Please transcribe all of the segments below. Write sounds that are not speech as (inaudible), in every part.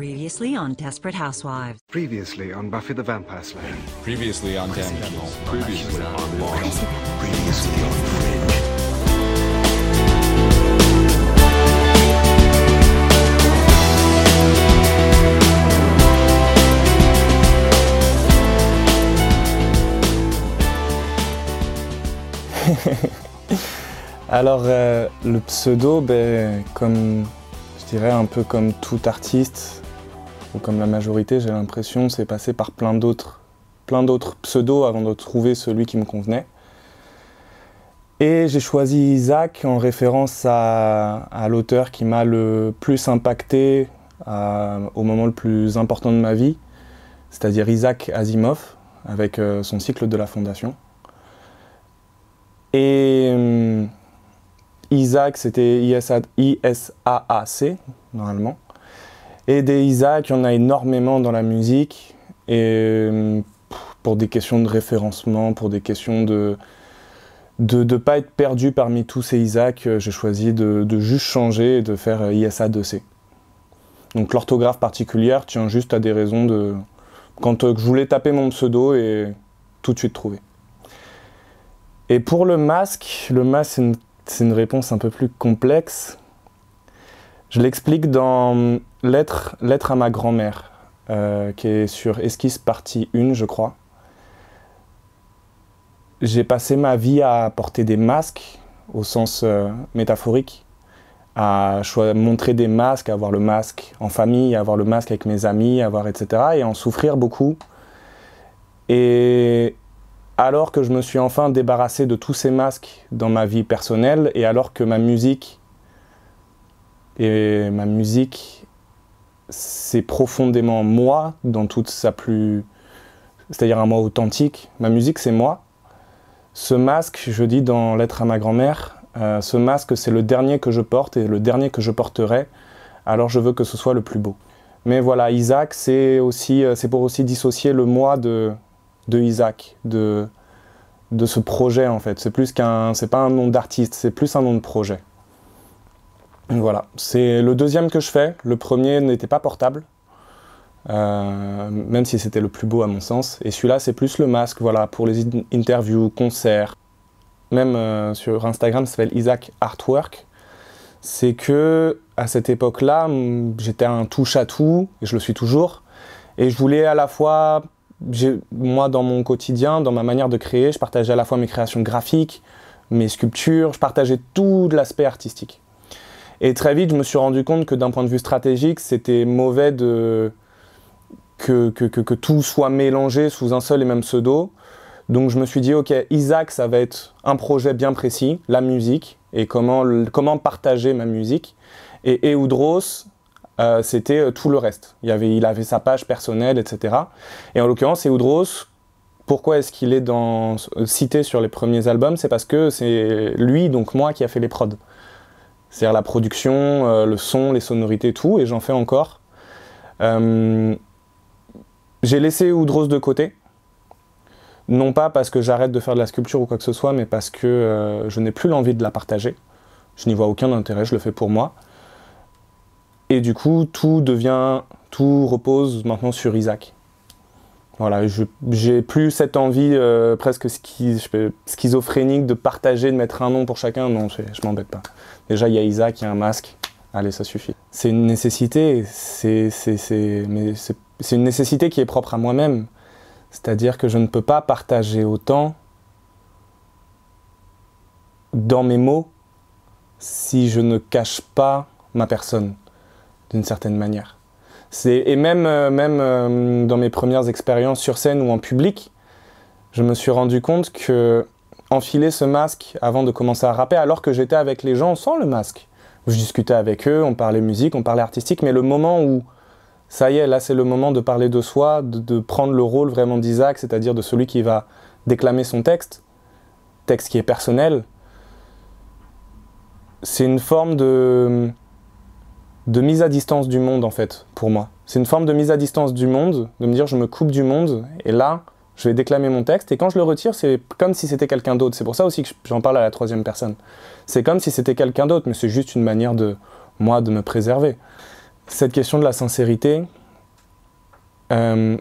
Previously on Desperate Housewives. Previously on Buffy the Vampire Slayer. Previously on Damages. Previously on Lost. Previously on Fringe. (laughs) Alors, euh, le pseudo, ben, comme je dirais un peu comme tout artiste, comme la majorité, j'ai l'impression, c'est passé par plein d'autres, plein d'autres pseudos avant de trouver celui qui me convenait. Et j'ai choisi Isaac en référence à, l'auteur qui m'a le plus impacté au moment le plus important de ma vie, c'est-à-dire Isaac Asimov, avec euh, son cycle de la Fondation. Et hum, Isaac, c'était ISA I-S-A-A-C, normalement. Et des Isaac, il y en a énormément dans la musique. Et hum, pour des questions de référencement, pour des questions de de ne pas être perdu parmi tous ces Isaac, euh, j'ai choisi de, de juste changer et de faire euh, ISA2C. Donc l'orthographe particulière tient juste à des raisons de... Quand euh, je voulais taper mon pseudo et tout de suite trouver. Et pour le masque, le masque c'est une, c'est une réponse un peu plus complexe. Je l'explique dans Lettre, à ma grand-mère, euh, qui est sur Esquisse partie 1, je crois. J'ai passé ma vie à porter des masques, au sens euh, métaphorique, à montrer des masques, à avoir le masque en famille, à avoir le masque avec mes amis, avoir etc. et en souffrir beaucoup. Et alors que je me suis enfin débarrassé de tous ces masques dans ma vie personnelle, et alors que ma musique, et ma musique, c'est profondément moi, dans toute sa plus... C'est-à-dire un moi authentique, ma musique c'est moi, ce masque, je dis dans Lettre à ma grand-mère, euh, ce masque c'est le dernier que je porte et le dernier que je porterai, alors je veux que ce soit le plus beau. Mais voilà, Isaac, c'est aussi, euh, c'est pour aussi dissocier le moi de, de Isaac, de, de ce projet en fait. C'est plus qu'un, c'est pas un nom d'artiste, c'est plus un nom de projet. Voilà, c'est le deuxième que je fais. Le premier n'était pas portable, euh, même si c'était le plus beau à mon sens. Et celui-là, c'est plus le masque, voilà, pour les in- interviews, concerts. Même euh, sur Instagram, ça s'appelle Isaac Artwork. C'est que à cette époque-là, j'étais un touche à tout, et je le suis toujours. Et je voulais à la fois, moi dans mon quotidien, dans ma manière de créer, je partageais à la fois mes créations graphiques, mes sculptures, je partageais tout l'aspect artistique. Et très vite, je me suis rendu compte que d'un point de vue stratégique, c'était mauvais que, que, tout soit mélangé sous un seul et même pseudo. Donc je me suis dit, ok, Isaac, ça va être un projet bien précis, la musique, et comment, comment partager ma musique. Et Eudros, euh, c'était euh, tout le reste. Il, avait, sa page personnelle, etc. Et en l'occurrence, Eudros, pourquoi est-ce qu'il est euh, cité sur les premiers albums? C'est parce que c'est lui, donc moi, qui a fait les prods. C'est-à-dire la production, euh, le son, les sonorités, tout, et j'en fais encore. Euh, j'ai laissé Oudros de côté. Non pas parce que j'arrête de faire de la sculpture ou quoi que ce soit, mais parce que euh, je n'ai plus l'envie de la partager. Je n'y vois aucun intérêt, je le fais pour moi. Et du coup, tout devient, tout repose maintenant sur Isaac. Voilà, j'ai plus cette envie euh, presque schizophrénique de partager, de mettre un nom pour chacun. Non, je, m'embête pas. Déjà, il y a Isaac, il y a un masque. Allez, ça suffit. C'est une nécessité, c'est une nécessité qui est propre à moi-même. C'est-à-dire que je ne peux pas partager autant dans mes mots si je ne cache pas ma personne d'une certaine manière. Et même, euh, même euh, dans mes premières expériences sur scène ou en public, je me suis rendu compte que enfiler ce masque avant de commencer à rapper, alors que j'étais avec les gens sans le masque, je discutais avec eux, on parlait musique, on parlait artistique, mais le moment où ça y est, là c'est le moment de parler de soi, de, de prendre le rôle vraiment d'Isaac, c'est-à-dire de celui qui va déclamer son texte, texte qui est personnel, c'est une forme de, de mise à distance du monde en fait, pour moi. C'est une forme de mise à distance du monde, de me dire je me coupe du monde, et là, je vais déclamer mon texte, et quand je le retire, c'est comme si c'était quelqu'un d'autre. C'est pour ça aussi que j'en parle à la troisième personne. C'est comme si c'était quelqu'un d'autre, mais c'est juste une manière de moi de me préserver. cette question de la sincérité, euh,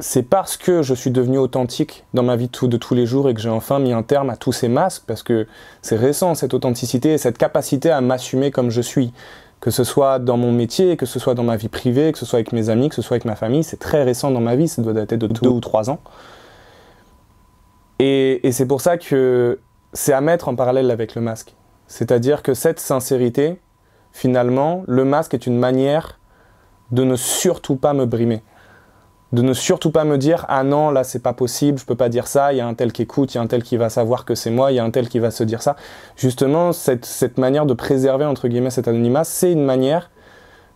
c'est parce que je suis devenu authentique dans ma vie de, tous les jours et que j'ai enfin mis un terme à tous ces masques, parce que c'est récent cette authenticité et cette capacité à m'assumer comme je suis, que ce soit dans mon métier, que ce soit dans ma vie privée, que ce soit avec mes amis, que ce soit avec ma famille, c'est très récent dans ma vie, ça doit dater de deux ou trois ans. Et, et c'est pour ça que c'est à mettre en parallèle avec le masque. C'est-à-dire que cette sincérité, finalement, le masque est une manière de ne surtout pas me brimer. De ne surtout pas me dire Ah non, là c'est pas possible, je peux pas dire ça, il y a un tel qui écoute, il y a un tel qui va savoir que c'est moi, il y a un tel qui va se dire ça. Justement, cette, cette manière de préserver entre guillemets cet anonymat, c'est une manière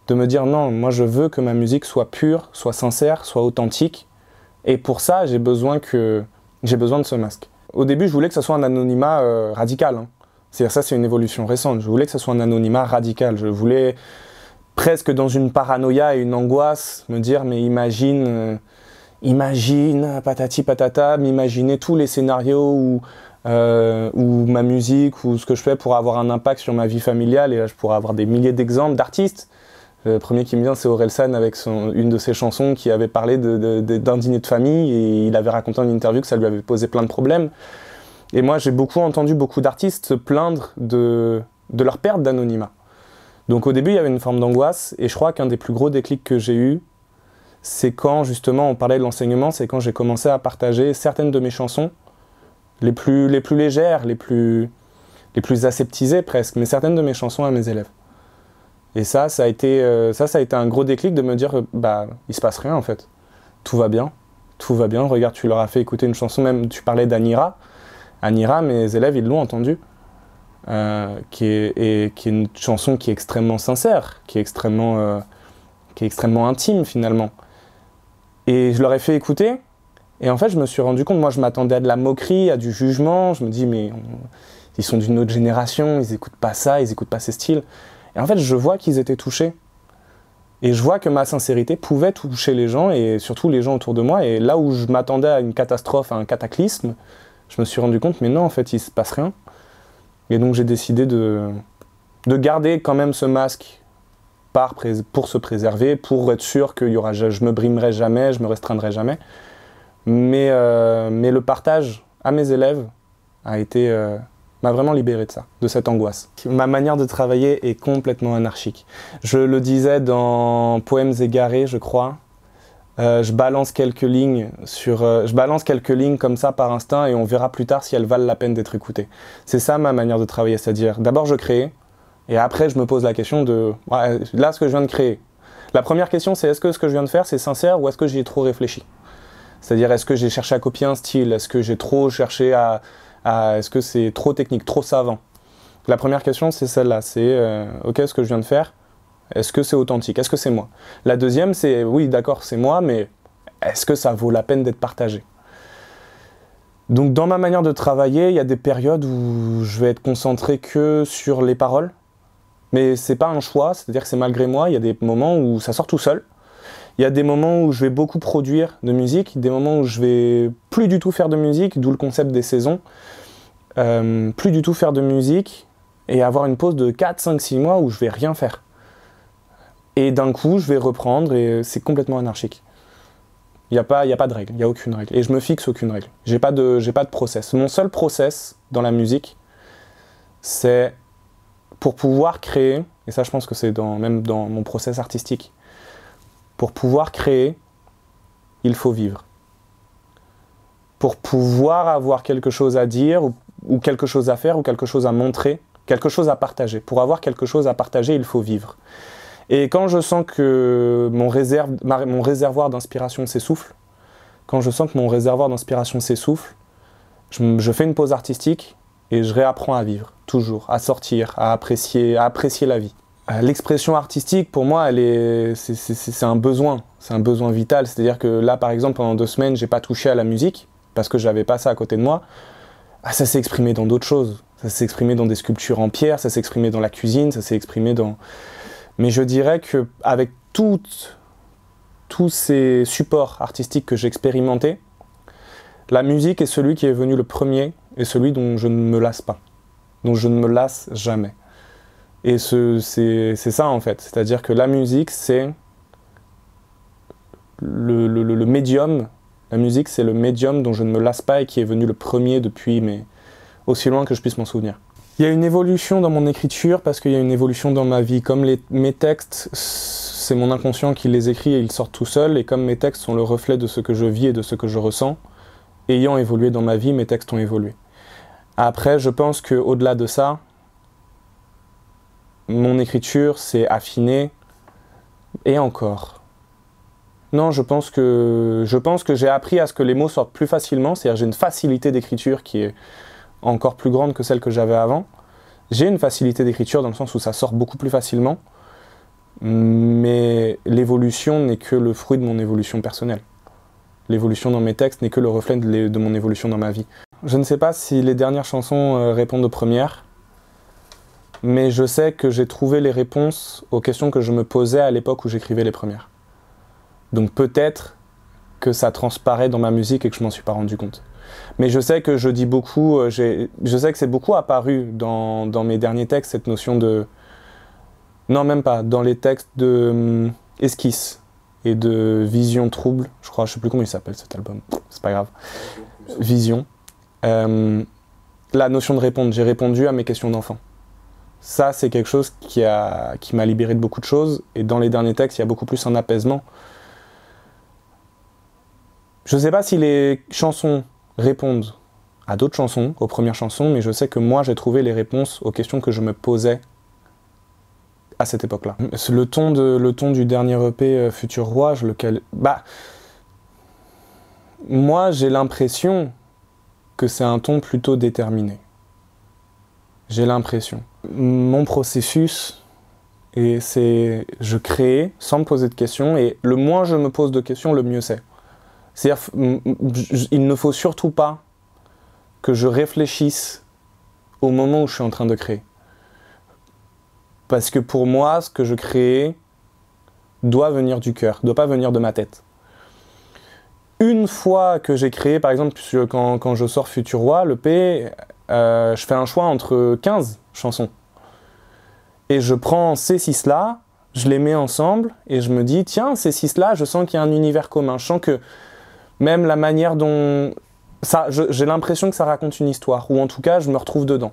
de me dire Non, moi je veux que ma musique soit pure, soit sincère, soit authentique. Et pour ça, j'ai besoin, que, j'ai besoin de ce masque. Au début, je voulais que ce soit un anonymat euh, radical. hein. C'est-à-dire ça, c'est une évolution récente. Je voulais que ce soit un anonymat radical. Je voulais presque dans une paranoïa et une angoisse me dire mais imagine, euh, imagine, patati patata, m'imaginer tous les scénarios où, euh, où ma musique ou ce que je fais pourra avoir un impact sur ma vie familiale. Et là, je pourrais avoir des milliers d'exemples d'artistes. Le premier qui me vient, c'est Orelsan avec une de ses chansons qui avait parlé d'un dîner de famille et il avait raconté en interview que ça lui avait posé plein de problèmes. Et moi, j'ai beaucoup entendu beaucoup d'artistes se plaindre de, de leur perte d'anonymat. Donc au début, il y avait une forme d'angoisse, et je crois qu'un des plus gros déclics que j'ai eu, c'est quand justement on parlait de l'enseignement, c'est quand j'ai commencé à partager certaines de mes chansons, les plus, les plus légères, les plus, les plus aseptisées presque, mais certaines de mes chansons à mes élèves. Et ça, ça a été, euh, ça, a été un gros déclic de me dire, euh, bah, il se passe rien en fait. Tout va bien, tout va bien. Regarde, tu leur as fait écouter une chanson, même tu parlais d'Anira. Anira, mes élèves, ils l'ont entendue. Euh, qui, est, une chanson qui est extrêmement sincère, qui est extrêmement, euh, qui est extrêmement intime finalement. Et je leur ai fait écouter, et en fait je me suis rendu compte, moi je m'attendais à de la moquerie, à du jugement, je me dis mais ils sont d'une autre génération, ils écoutent pas ça, ils écoutent pas ces styles. Et en fait je vois qu'ils étaient touchés. Et je vois que ma sincérité pouvait toucher les gens, et surtout les gens autour de moi, et là où je m'attendais à une catastrophe, à un cataclysme, je me suis rendu compte, mais non, en fait, il se passe rien. Et donc j'ai décidé de, de garder quand même ce masque pour se préserver, pour être sûr que y aura, je, je me brimerai jamais, je me restreindrai jamais. Mais, euh, mais le partage à mes élèves a été euh, m'a vraiment libéré de ça, de cette angoisse. Ma manière de travailler est complètement anarchique. Je le disais dans Poèmes égarés, je crois. Euh, je balance quelques lignes sur, euh, je balance quelques lignes comme ça par instinct et on verra plus tard si elles valent la peine d'être écoutées. C'est ça ma manière de travailler, c'est-à-dire d'abord je crée et après je me pose la question de là ce que je viens de créer. La première question c'est est-ce que ce que je viens de faire c'est sincère ou est-ce que j'y ai trop réfléchi? C'est-à-dire est-ce que j'ai cherché à copier un style, est-ce que j'ai trop cherché à, à- est-ce que c'est trop technique, trop savant? La première question c'est celle-là, c'est euh, ok ce que je viens de faire, est-ce que c'est authentique? Est-ce que c'est moi? La deuxième, c'est oui, d'accord, c'est moi, mais est-ce que ça vaut la peine d'être partagé? Donc, dans ma manière de travailler, il y a des périodes où je vais être concentré que sur les paroles, mais c'est pas un choix, c'est-à-dire que c'est malgré moi. Il y a des moments où ça sort tout seul. Il y a des moments où je vais beaucoup produire de musique, des moments où je vais plus du tout faire de musique, d'où le concept des saisons. Euh, plus du tout faire de musique et avoir une pause de 4, 5, 6 mois où je vais rien faire. Et d'un coup, je vais reprendre et c'est complètement anarchique. Il n'y a, pas- a pas de règle, il n'y a aucune règle. Et je me fixe aucune règle. J'ai pas de, pas de process. Mon seul process dans la musique, c'est pour pouvoir créer, et ça je pense que c'est dans, même dans mon process artistique, pour pouvoir créer, il faut vivre. Pour pouvoir avoir quelque chose à dire, ou quelque chose à faire, ou quelque chose à montrer, quelque chose à partager. Pour avoir quelque chose à partager, il faut vivre. Et quand je sens que mon, réserve, mon réservoir d'inspiration s'essouffle, quand je sens que mon réservoir d'inspiration s'essouffle, je, fais une pause artistique et je réapprends à vivre, toujours, à sortir, à apprécier, à apprécier la vie. Euh, L'expression artistique, pour moi, elle est, c'est un besoin, c'est un besoin vital. C'est-à-dire que là, par exemple, pendant deux semaines, j'ai pas touché à la musique parce que j'avais pas ça à côté de moi. Ah, ça s'est exprimé dans d'autres choses. Ça s'est exprimé dans des sculptures en pierre, ça s'est exprimé dans la cuisine, ça s'est exprimé dans, mais je dirais que avec toutes- tous ces supports artistiques que j'ai expérimentés, la musique est celui qui est venu le premier et celui dont je ne me lasse pas, dont je ne me lasse jamais. Et ce- c'est c'est ça en fait. C'est-à-dire que la musique, c'est le, le- le- le médium. La musique, c'est le médium dont je ne me lasse pas et qui est venu le premier depuis, mais aussi loin que je puisse m'en souvenir. Il y a une évolution dans mon écriture parce qu'il y a une évolution dans ma vie. Comme mes textes, c'est mon inconscient qui les écrit et ils sortent tout seuls. Et comme mes textes sont le reflet de ce que je vis et de ce que je ressens, ayant évolué dans ma vie, mes textes ont évolué. Après, je pense quau delà de ça, mon écriture s'est affinée et encore. Non, je pense que je pense que j'ai appris à ce que les mots sortent plus facilement, c'est-à-dire j'ai une facilité d'écriture qui est encore plus grande que celle que j'avais avant. J'ai une facilité d'écriture dans le sens où ça sort beaucoup plus facilement, mais l'évolution n'est que le fruit de mon évolution personnelle. L'évolution dans mes textes n'est que le reflet de, mon évolution dans ma vie. Je ne sais pas si les dernières chansons euh, répondent aux premières, mais je sais que j'ai trouvé les réponses aux questions que je me posais à l'époque où j'écrivais les premières. Donc peut-être que ça transparaît dans ma musique et que je m'en suis pas rendu compte. Mais je sais que je dis beaucoup, euh, je sais que c'est beaucoup apparu dans, dans mes derniers textes, cette notion de... Non, même pas, dans les textes de hum, esquisse et de vision trouble, je crois, je sais plus comment il s'appelle cet album, c'est pas grave. Vision. Euh, la notion de répondre, j'ai répondu à mes questions d'enfant. Ça, c'est quelque chose qui a- qui m'a libéré de beaucoup de choses, et dans les derniers textes, il y a beaucoup plus un apaisement. Je sais pas si les chansons répondent à d'autres chansons, aux premières chansons, mais je sais que moi, j'ai trouvé les réponses aux questions que je me posais à cette époque-là. Le ton, de, le ton du dernier EP euh, Futur Roi, je- lequel... Bah, moi, j'ai l'impression que c'est un ton plutôt déterminé. J'ai l'impression. Mon processus, et c'est je crée sans me poser de questions, et le moins je me pose de questions, le mieux c'est. C'est-à-dire, il ne faut surtout pas que je réfléchisse au moment où je suis en train de créer. Parce que pour moi, ce que je crée doit venir du cœur, doit pas venir de ma tête. Une fois que j'ai créé, par exemple, quand, quand je sors Futur Roi, le P, euh, je fais un choix entre 15 chansons. Et je prends ces six-là, je les mets ensemble, et je me dis, tiens, ces six-là, je sens qu'il y a un univers commun. Que même la manière dont... ça, J'ai l'impression que ça raconte une histoire, ou en tout cas, je me retrouve dedans.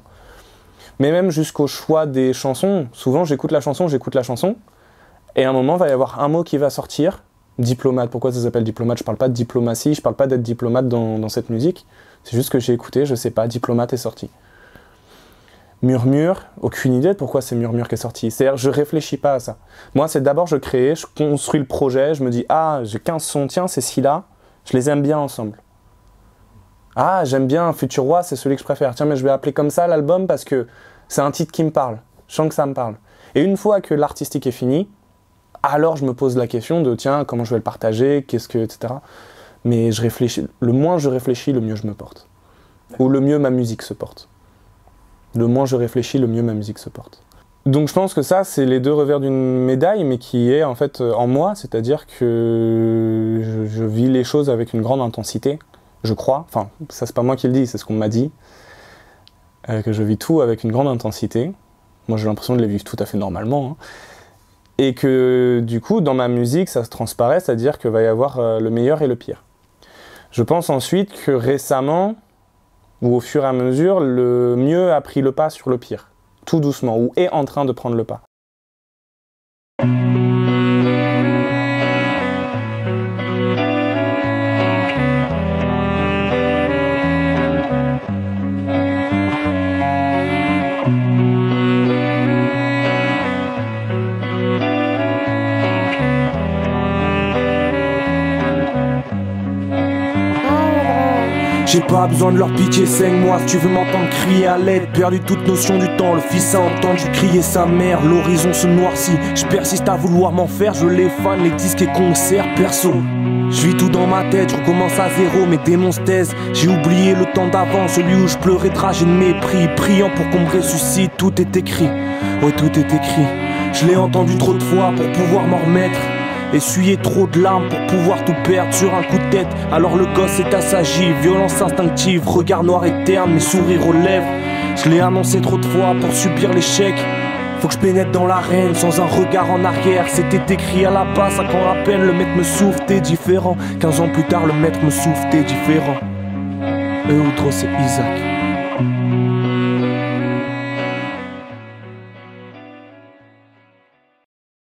Mais même jusqu'au choix des chansons, souvent j'écoute la chanson, j'écoute la chanson, et à un moment, il va y avoir un mot qui va sortir, diplomate. Pourquoi ça s'appelle diplomate? Je parle pas de diplomatie, je parle pas d'être diplomate dans, cette musique. C'est juste que j'ai écouté, je sais pas, diplomate est sorti. Murmure, aucune idée de pourquoi c'est Murmure qui est sorti. C'est-à-dire, je réfléchis pas à ça. Moi, c'est d'abord, je crée, je construis le projet, je me dis, ah, j'ai 15 sons, tiens, c'est ci-là, je les aime bien ensemble. Ah, j'aime bien Futur Roi, c'est celui que je préfère. Tiens, mais je vais appeler comme ça l'album parce que c'est un titre qui me parle. Je sens que ça me parle. Et une fois que l'artistique est fini, alors je me pose la question de tiens, comment je vais le partager, qu'est-ce que, etc. Mais je réfléchis, le moins je réfléchis, le mieux je me porte. Ou le mieux ma musique se porte. Le moins je réfléchis, le mieux ma musique se porte. Donc je pense que ça, c'est les deux revers d'une médaille, mais qui est en fait euh, en moi, c'est-à-dire que je, vis les choses avec une grande intensité, je crois. Enfin, ça c'est pas moi qui le dis, c'est ce qu'on m'a dit. Euh, que je vis tout avec une grande intensité. Moi j'ai l'impression de les vivre tout à fait normalement. hein. Et que du coup, dans ma musique, ça se transparaît, c'est-à-dire qu'il va y avoir euh, le meilleur et le pire. Je pense ensuite que récemment, ou au fur et à mesure, le mieux a pris le pas sur le pire, tout doucement, ou est en train de prendre le pas. J'ai pas besoin de leur pitié, saigne-moi si tu veux m'entendre crier à l'aide. Perdu toute notion du temps, le fils a entendu crier sa mère. L'horizon se noircit, je persiste à vouloir m'en faire. Je les fans, les disques et concerts perso. Je vis tout dans ma tête, je recommence à zéro, mes démons se. J'ai oublié le temps d'avant, celui où je pleurais de rage de mépris. Priant pour qu'on me ressuscite, tout est écrit. Ouais, tout est écrit. Je l'ai entendu trop de fois pour pouvoir m'en remettre. Essuyer trop de larmes pour pouvoir tout perdre sur un coup de tête. Alors le gosse est assagi, violence instinctive, regard noir et terne, mes sourires aux lèvres. Je l'ai annoncé trop de fois pour subir l'échec. Faut que je pénètre dans l'arène sans un regard en arrière. C'était écrit à la base, à quand à peine le maître me souffle, t'es différent. 15 ans plus tard, le maître me souffle, t'es différent. Eudros et Isaac.